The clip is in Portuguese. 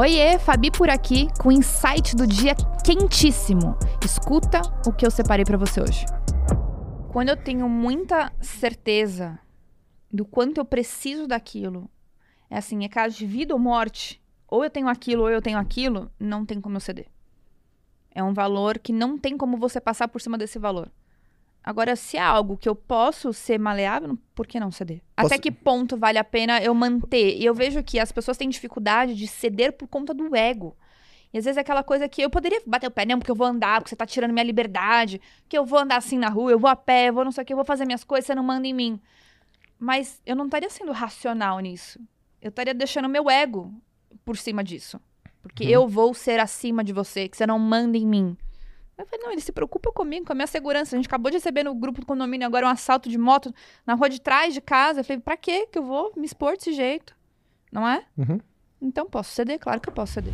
Oiê, Fabi por aqui com o insight do dia quentíssimo. Escuta o que eu separei para você hoje. Quando eu tenho muita certeza do quanto eu preciso daquilo, é assim, é caso de vida ou morte, ou eu tenho aquilo ou eu tenho aquilo, não tem como eu ceder. É um valor que não tem como você passar por cima desse valor. Agora, se é algo que eu posso ser maleável, por que não ceder? Posso- Até que ponto vale a pena eu manter? E eu vejo que as pessoas têm dificuldade de ceder por conta do ego. E às vezes é aquela coisa que eu poderia bater o pé, não, porque eu vou andar, porque você tá tirando minha liberdade, que eu vou andar assim na rua, eu vou a pé, eu vou não sei o que, eu vou fazer minhas coisas, você não manda em mim. Mas eu não estaria sendo racional nisso. Eu estaria deixando meu ego por cima disso. Porque Uhum. eu vou ser acima de você, que você não manda em mim. Eu falei, não, ele se preocupa comigo, com a minha segurança. A gente acabou de receber no grupo do condomínio agora um assalto de moto na rua de trás de casa. Eu falei, pra quê que eu vou me expor desse jeito? Não é? Uhum. Então posso ceder, claro que eu posso ceder.